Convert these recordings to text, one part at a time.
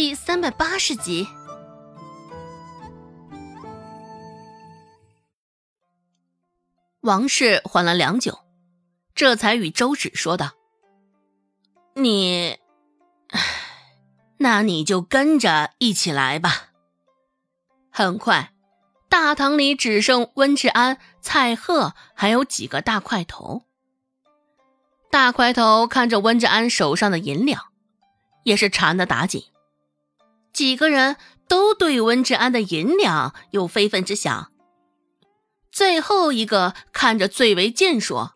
第三百八十集。王氏缓了良久，这才与周芷说道：“你，那你就跟着一起来吧。”很快，大堂里只剩温志安、蔡贺还有几个大块头。大块头看着温志安手上的银两，也是馋得打紧。几个人都对温志安的银两有非分之想。最后一个看着最为健硕、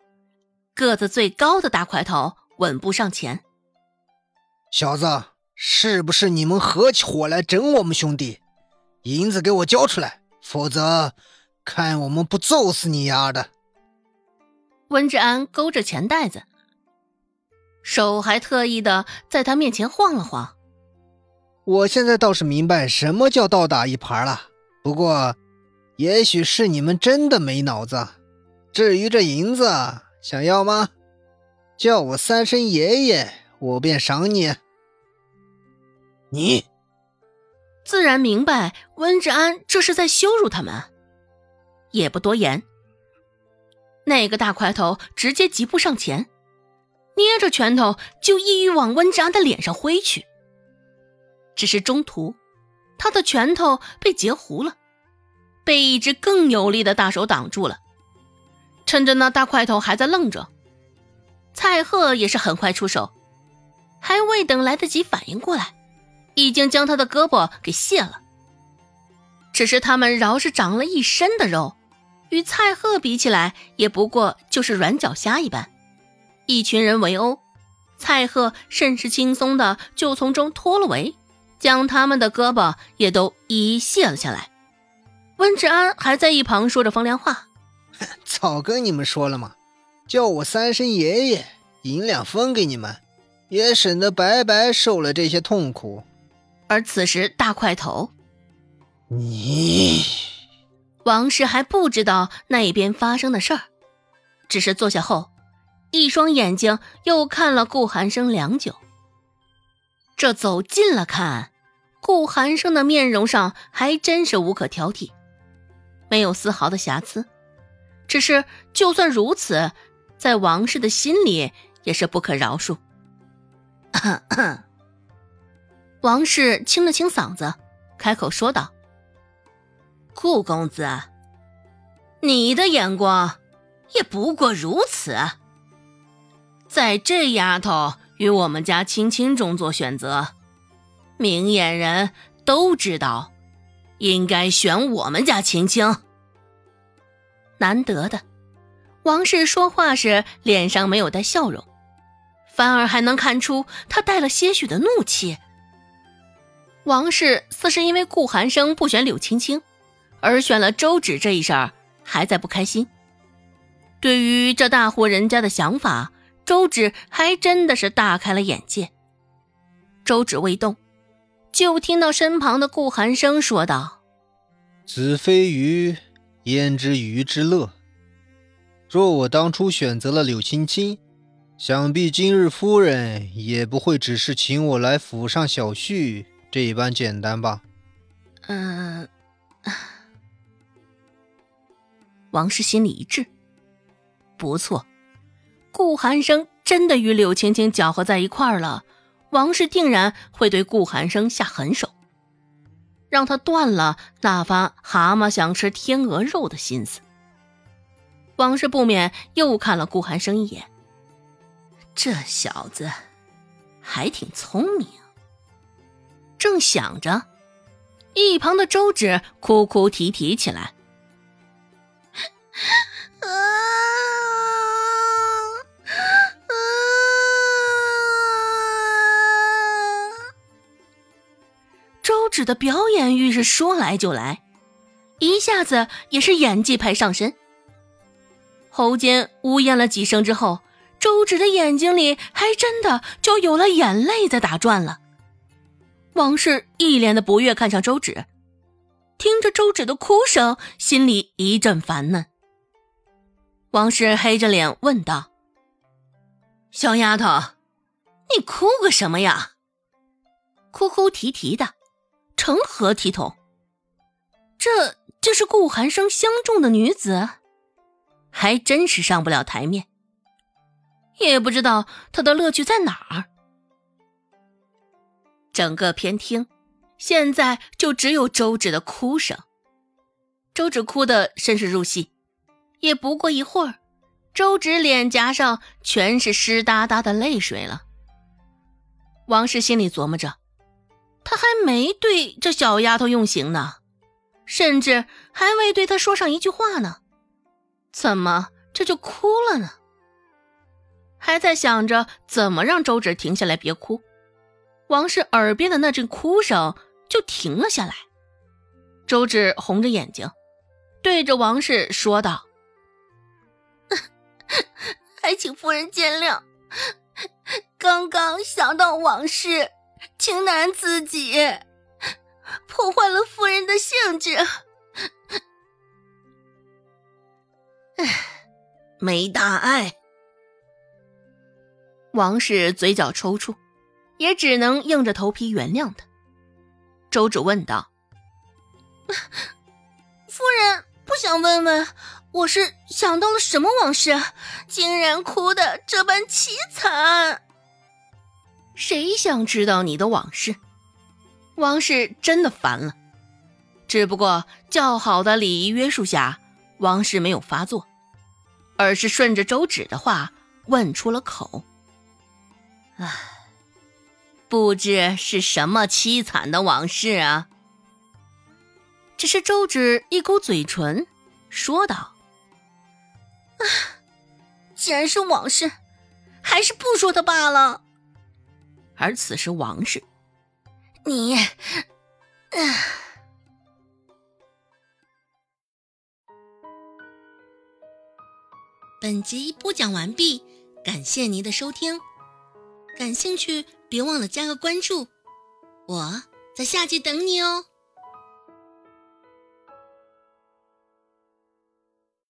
个子最高的大块头稳步上前：“小子，是不是你们合起伙来整我们兄弟？银子给我交出来，否则看我们不揍死你丫的！”温志安勾着钱袋子。手还特意的在他面前晃了晃。我现在倒是明白什么叫倒打一耙了。不过，也许是你们真的没脑子。至于这银子，想要吗？叫我三声爷爷，我便赏你。你自然明白温志安这是在羞辱他们，也不多言。那个大块头直接疾步上前。捏着拳头就意欲往温志安的脸上挥去，只是中途，他的拳头被截胡了，被一只更有力的大手挡住了。趁着那大块头还在愣着，蔡贺也是很快出手，还未等来得及反应过来，已经将他的胳膊给卸了。只是他们饶是长了一身的肉，与蔡贺比起来，也不过就是软脚虾一般。一群人围殴，蔡贺甚是轻松的就从中脱了围，将他们的胳膊也都一一卸了下来。温志安还在一旁说着风凉话：“ 早跟你们说了嘛，叫我三声爷爷，银两分给你们，也省得白白受了这些痛苦。”而此时大块头，你王氏还不知道那一边发生的事儿，只是坐下后。一双眼睛又看了顾寒生良久，这走近了看，顾寒生的面容上还真是无可挑剔，没有丝毫的瑕疵。只是就算如此，在王氏的心里也是不可饶恕。王氏清了清嗓子，开口说道：“顾公子，你的眼光也不过如此。”在这丫头与我们家青青中做选择，明眼人都知道，应该选我们家青青。难得的，王氏说话时脸上没有带笑容，反而还能看出他带了些许的怒气。王氏似是因为顾寒生不选柳青青，而选了周芷这一事儿，还在不开心。对于这大户人家的想法。周芷还真的是大开了眼界。周芷未动，就听到身旁的顾寒生说道：“子非鱼，焉知鱼之乐？若我当初选择了柳青青，想必今日夫人也不会只是请我来府上小叙这般简单吧？”嗯，王氏心里一滞，不错。顾寒生真的与柳青青搅和在一块儿了，王氏定然会对顾寒生下狠手，让他断了那番蛤蟆想吃天鹅肉的心思。王氏不免又看了顾寒生一眼，这小子还挺聪明。正想着，一旁的周芷哭哭啼啼起来。的表演欲是说来就来，一下子也是演技派上身。喉间呜咽了几声之后，周芷的眼睛里还真的就有了眼泪在打转了。王氏一脸的不悦看向周芷，听着周芷的哭声，心里一阵烦闷。王氏黑着脸问道：“小丫头，你哭个什么呀？”哭哭啼啼的，成何体统？这就是顾寒生相中的女子，还真是上不了台面。也不知道他的乐趣在哪儿。整个偏厅现在就只有周芷的哭声。周芷哭得甚是入戏，也不过一会儿，周芷脸颊上全是湿哒哒的泪水了。王氏心里琢磨着，他还没对这小丫头用刑呢，甚至还未对她说上一句话呢，怎么这就哭了呢？还在想着怎么让周芷停下来别哭，王氏耳边的那阵哭声就停了下来。周芷红着眼睛，对着王氏说道：“ 还请夫人见谅。”刚刚想到往事，情难自己，破坏了夫人的兴致。唉，没大碍。王氏嘴角抽搐，也只能硬着头皮原谅他。周芷问道：“夫人不想问问？”我是想到了什么往事，竟然哭得这般凄惨。谁想知道你的往事？王氏真的烦了。只不过较好的礼仪约束下，王氏没有发作，而是顺着周芷的话问出了口：“唉，不知是什么凄惨的往事啊？”只是周芷一勾嘴唇，说道。既然是往事，还是不说他罢了。而此时王氏，你，啊本集播讲完毕，感谢您的收听。感兴趣，别忘了加个关注，我在下集等你哦。